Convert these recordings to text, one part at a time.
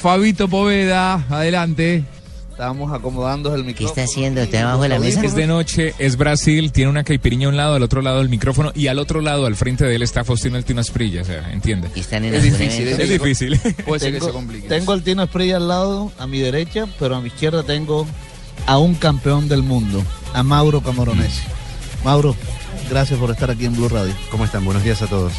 Fabito Poveda, adelante. Estábamos acomodando el ¿Qué micrófono. está haciendo? ¿Está debajo de la mesa? Es de noche, es Brasil, tiene una caipiriña a un lado, al otro lado del micrófono y al otro lado, al frente de él, está Faustino Altino Asprilla, o sea, entiende. ¿Y están en Es difícil? Es difícil. Puede ser que se Tengo, complique. tengo al Tino Esprilla al lado, a mi derecha, pero a mi izquierda tengo a un campeón del mundo, a Mauro Camoronesi. Mauro, gracias por estar aquí en Blue Radio. ¿Cómo están? Buenos días a todos.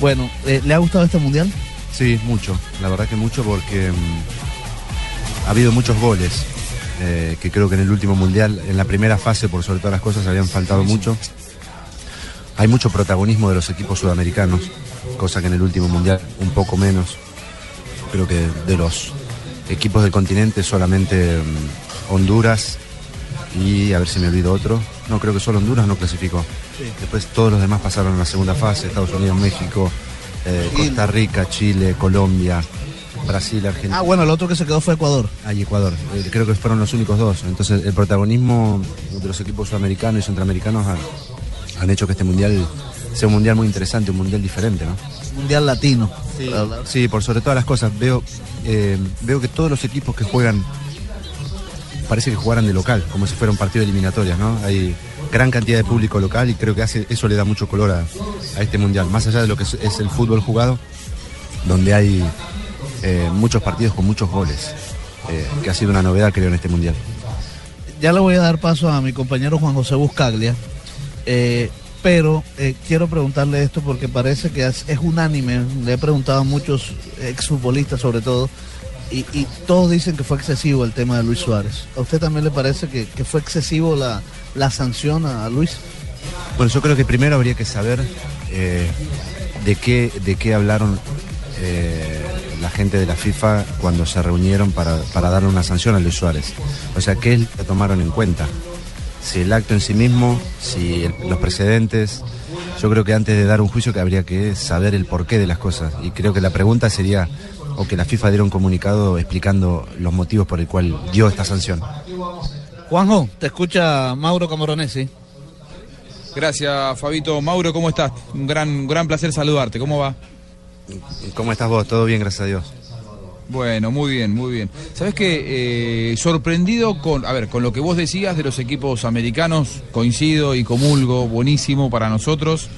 Bueno, eh, ¿le ha gustado este mundial? Sí, mucho. La verdad que mucho porque mm, ha habido muchos goles. eh, que creo que en el último mundial, en la primera fase, por sobre todas las cosas, habían faltado mucho. Hay mucho protagonismo de los equipos sudamericanos, cosa que en el último mundial un poco menos. Creo que de los equipos del continente solamente mm, Honduras y a ver si me olvido otro. No, creo que solo Honduras no clasificó. Después todos los demás pasaron a la segunda fase, Estados Unidos, México, eh. Costa Rica, Chile, Colombia, Brasil, Argentina. Ah, bueno, el otro que se quedó fue Ecuador. Ah, y Ecuador. Eh, creo que fueron los únicos dos. Entonces, el protagonismo de los equipos sudamericanos y centroamericanos han, han hecho que este mundial sea un mundial muy interesante, un mundial diferente, ¿no? Mundial latino. para hablar. Sí, por sobre todas las cosas. Veo, eh, veo que todos los equipos que juegan parece que jugaran de local, como si fuera un partido de eliminatorias, ¿no? Hay gran cantidad de público local y creo que eso le da mucho color a, este mundial. Más allá de lo que es, el fútbol jugado, donde hay eh, muchos partidos con muchos goles, eh, que ha sido una novedad, creo, en este mundial. Ya le voy a dar paso a mi compañero Juan José Buscaglia, eh, pero quiero preguntarle esto porque parece que es, es unánime. Le he preguntado a muchos exfutbolistas sobre todo, y, todos dicen que fue excesivo el tema de Luis Suárez. ¿A usted también le parece que, fue excesivo la, la sanción a, Luis? Bueno, yo creo que primero habría que saber eh, de, qué, de qué hablaron eh, la gente de la FIFA cuando se reunieron para, para darle una sanción a Luis Suárez. O sea, ¿qué que tomaron en cuenta? Si el acto en sí mismo, si los precedentes. Yo creo que antes de dar un juicio que habría que saber el porqué de las cosas. Y creo que la pregunta sería, o que la FIFA diera un comunicado explicando los motivos por el cual dio esta sanción. Juanjo, te escucha Mauro Camoronesi. Gracias, Fabito. Mauro, ¿cómo estás? Un gran, gran placer saludarte. ¿Cómo va? ¿Cómo estás vos? ¿Todo bien, gracias a Dios? Bueno, muy bien, muy bien. Sabes que sorprendido con, a ver, con lo que vos decías de los equipos americanos, coincido y comulgo, buenísimo para nosotros.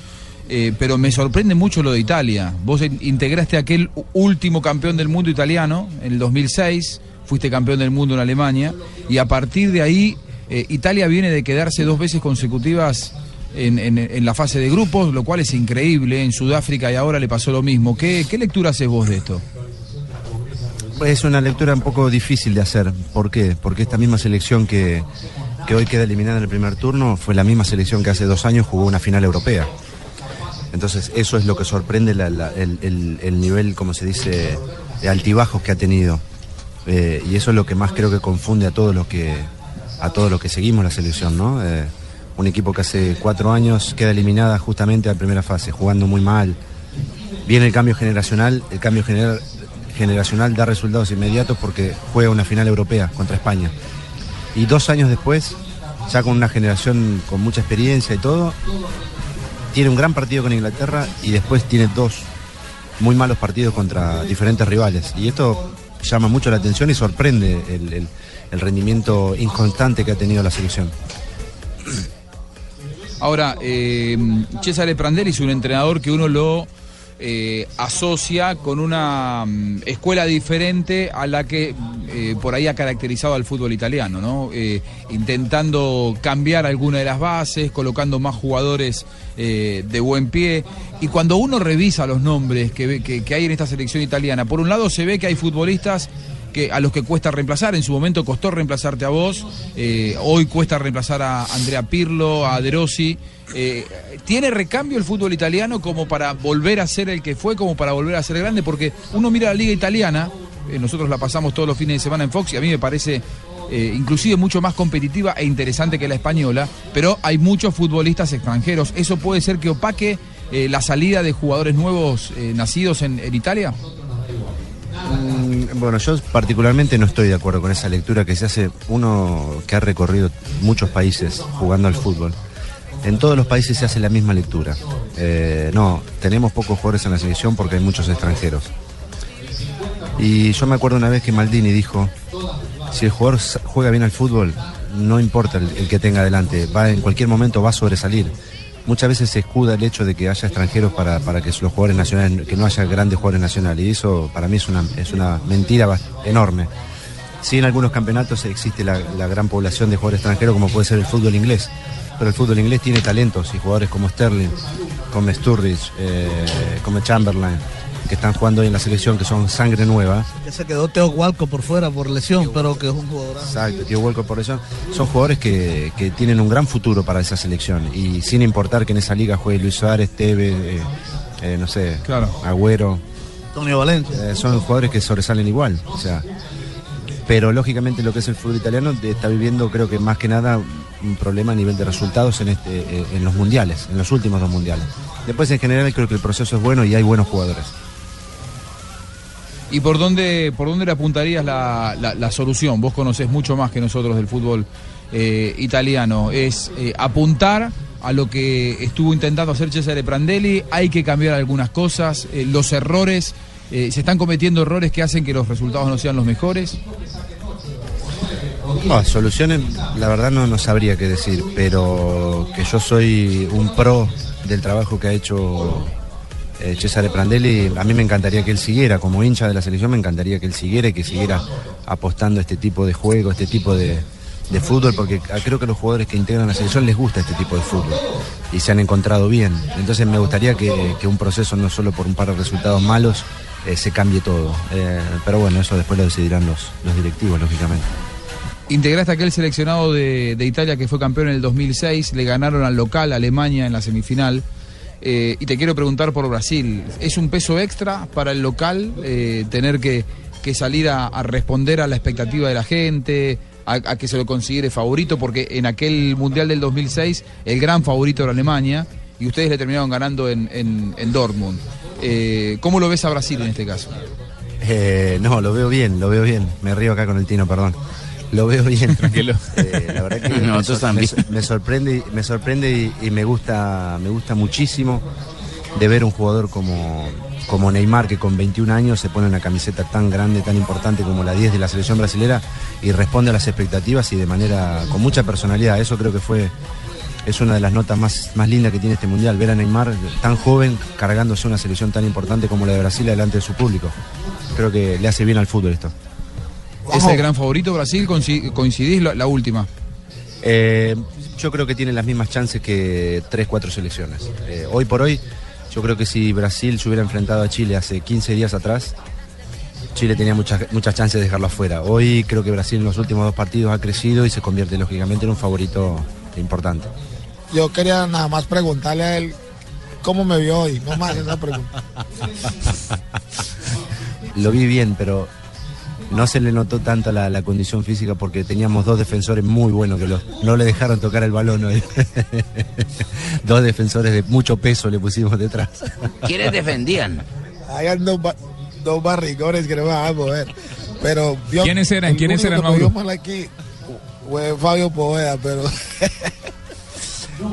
Eh, pero me sorprende mucho lo de Italia. Vos in- integraste aquel último campeón del mundo italiano en el 2006, fuiste campeón del mundo en Alemania, y a partir de ahí eh, Italia viene de quedarse dos veces consecutivas en, la fase de grupos, lo cual es increíble. En Sudáfrica y ahora le pasó lo mismo. ¿Qué, lectura haces vos de esto? Es una lectura un poco difícil de hacer. ¿Por qué? Porque esta misma selección que hoy queda eliminada en el primer turno fue la misma selección que hace dos años jugó una final europea. Entonces eso es lo que sorprende el, el- el nivel, como se dice, de altibajos que ha tenido. Eh, y eso es lo que más creo que confunde a todos los que a todos los que seguimos la selección, ¿no? Eh, un equipo que hace cuatro años queda eliminada justamente a la primera fase, jugando muy mal. Viene el cambio generacional, el cambio gener- generacional da resultados inmediatos porque juega una final europea contra España. Y dos años después, ya con una generación con mucha experiencia y todo, tiene un gran partido con Inglaterra y después tiene dos muy malos partidos contra diferentes rivales. Y esto llama mucho la atención y sorprende el, rendimiento inconstante que ha tenido la selección. Ahora, eh, Cesare Prandelli es un entrenador que uno lo eh, asocia con una mm, escuela diferente a la que eh, por ahí ha caracterizado al fútbol italiano, ¿no? Eh, intentando cambiar alguna de las bases, colocando más jugadores de buen pie. Y cuando uno revisa los nombres que hay en esta selección italiana, por un lado se ve que hay futbolistas a los que cuesta reemplazar. En su momento costó reemplazarte a vos, eh, hoy cuesta reemplazar a Andrea Pirlo, a De Rossi. Eh, ¿Tiene recambio el fútbol italiano como para volver a ser el que fue, como para volver a ser grande? Porque uno mira la liga italiana, eh, nosotros la pasamos todos los fines de semana en Fox y a mí me parece inclusive mucho más competitiva e interesante que la española, pero hay muchos futbolistas extranjeros. ¿Eso puede ser que opaque la salida de jugadores nuevos nacidos en Italia? Mm, Bueno, yo particularmente no estoy de acuerdo con esa lectura que se hace uno que ha recorrido muchos países jugando al fútbol. En todos los países se hace la misma lectura. Eh, no, tenemos pocos jugadores en la selección porque hay muchos extranjeros. Y yo me acuerdo una vez que Maldini dijo, si el jugador juega bien al fútbol, no importa el, el que tenga adelante, va, en cualquier momento va a sobresalir. Muchas veces se escuda el hecho de que haya extranjeros para, para que los jugadores nacionales, que no haya grandes jugadores nacionales. Y eso para mí es una, es una mentira enorme. Sí, en algunos campeonatos existe la, la gran población de jugadores extranjeros, como puede ser el fútbol inglés. Pero el fútbol inglés tiene talentos y jugadores como Sterling, como Sturridge, eh, como Chamberlain, que están jugando hoy en la selección, que son sangre nueva. Ya se quedó Teo Walco por fuera por lesión, pero que es un jugador. Exacto, tío Walcott por eso. Son jugadores que, que tienen un gran futuro para esa selección. Y sin importar que en esa liga juegue Luis Suárez, Tevez, eh, eh, no sé, Claro. Agüero, Antonio Valencia. eh, son jugadores que sobresalen igual. O sea, pero lógicamente lo que es el fútbol italiano está viviendo, creo que más que nada, un problema a nivel de resultados en, este, eh, en los mundiales, en los últimos dos mundiales. Después, en general, creo que el proceso es bueno y hay buenos jugadores. ¿Y por dónde, por dónde le apuntarías la, la- solución? Vos conocés mucho más que nosotros del fútbol eh, italiano. Es eh, apuntar a lo que estuvo intentando hacer Cesare Prandelli. Hay que cambiar algunas cosas. eh, los errores, se están cometiendo errores que hacen que los resultados no sean los mejores. No, soluciones, la verdad no, no sabría qué decir, pero que yo soy un pro del trabajo que ha hecho eh, Cesare Prandelli, a mí me encantaría que él siguiera, como hincha de la selección, me encantaría que él siguiera y que siguiera apostando este tipo de juego, este tipo de, fútbol, porque creo que a los jugadores que integran la selección les gusta este tipo de fútbol y se han encontrado bien. Entonces me gustaría que, un proceso, no solo por un par de resultados malos, eh, se cambie todo. Eh, pero bueno, eso después lo decidirán los, los directivos, lógicamente. Integraste aquel seleccionado de, de Italia que fue campeón en el 2006, le ganaron al local Alemania en la semifinal. Eh, y te quiero preguntar por Brasil, ¿es un peso extra para el local eh, tener que, que salir a, responder a la expectativa de la gente, a, que se lo considere favorito? Porque en aquel Mundial del 2006 el gran favorito era Alemania y ustedes le terminaron ganando en, en- en Dortmund. Eh, ¿Cómo lo ves a Brasil en este caso? Eh, no, lo veo bien, lo veo bien. Me río acá con el Tino, perdón. Lo veo bien. Tranquilo. Eh, la verdad que me, Nosotros sor- también. me- me sorprende, me sorprende y, y me gusta, me gusta muchísimo de ver un jugador como, como Neymar que con 21 años se pone una camiseta tan grande, tan importante como la 10 de la selección brasilera y responde a las expectativas y de manera con mucha personalidad. Eso creo que fue es una de las notas más, más lindas que tiene este mundial, ver a Neymar tan joven cargándose una selección tan importante como la de Brasil delante de su público. Creo que le hace bien al fútbol esto. ¿Es el gran favorito Brasil? Coinci- ¿Coincidís la- la última? Eh, yo creo que tiene las mismas chances que tres, cuatro selecciones. Eh, hoy por hoy, yo creo que si Brasil se hubiera enfrentado a Chile hace 15 días atrás, Chile tenía muchas, muchas chances de dejarlo afuera. Hoy creo que Brasil en los últimos dos partidos ha crecido y se convierte lógicamente en un favorito importante. Yo quería nada más preguntarle a él cómo me vio hoy, no más esa pregunta. Lo vi bien, pero no se le notó tanto la, la condición física porque teníamos dos defensores muy buenos que no le dejaron tocar el balón hoy. dos defensores de mucho peso le pusimos detrás. ¿Quiénes defendían? Hayan dos, ba- dos barrigones que no me van a mover. Pero ¿Quiénes eran? ¿Quiénes eran, que me vio Mauro? mal aquí fue Fabio Poveda, pero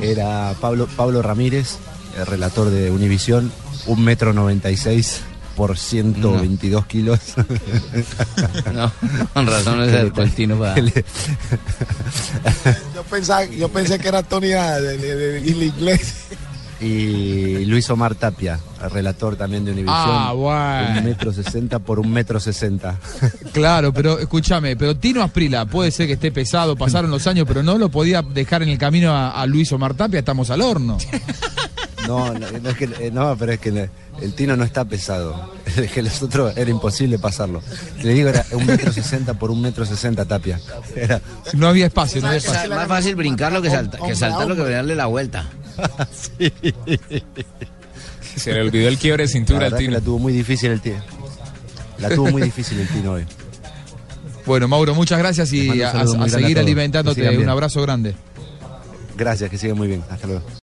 Era Pablo, Pablo Ramírez, el relator de Univisión, un metro noventa y seis por 122 kilos. No, con razón es el Tino para... yo pensaba, yo pensé que era Tony Adams, el, el- el inglés. y Luis Omar Tapia, el relator también de Univisión. Ah, bueno. Un metro sesenta por un metro sesenta. Claro, pero escúchame, pero Tino Asprila puede ser que esté pesado, pasaron los años, pero no lo podía dejar en el camino a, a Luis Omar Tapia, estamos al horno. No, no, no es que- eh, no, pero es que el, el Tino no está pesado. Es que los otros era imposible pasarlo. Le digo, era un metro sesenta por un metro sesenta Tapia. Era, No había espacio, no había espacio. es más fácil brincarlo que, salta- que saltarlo que darle la vuelta. Se le olvidó el quiebre de cintura al Tino. la tuvo muy difícil el Tino. La tuvo muy difícil el Tino hoy. Bueno, Mauro, muchas gracias y a, seguir alimentándote. Un abrazo grande. Gracias, que siga muy bien. Hasta luego.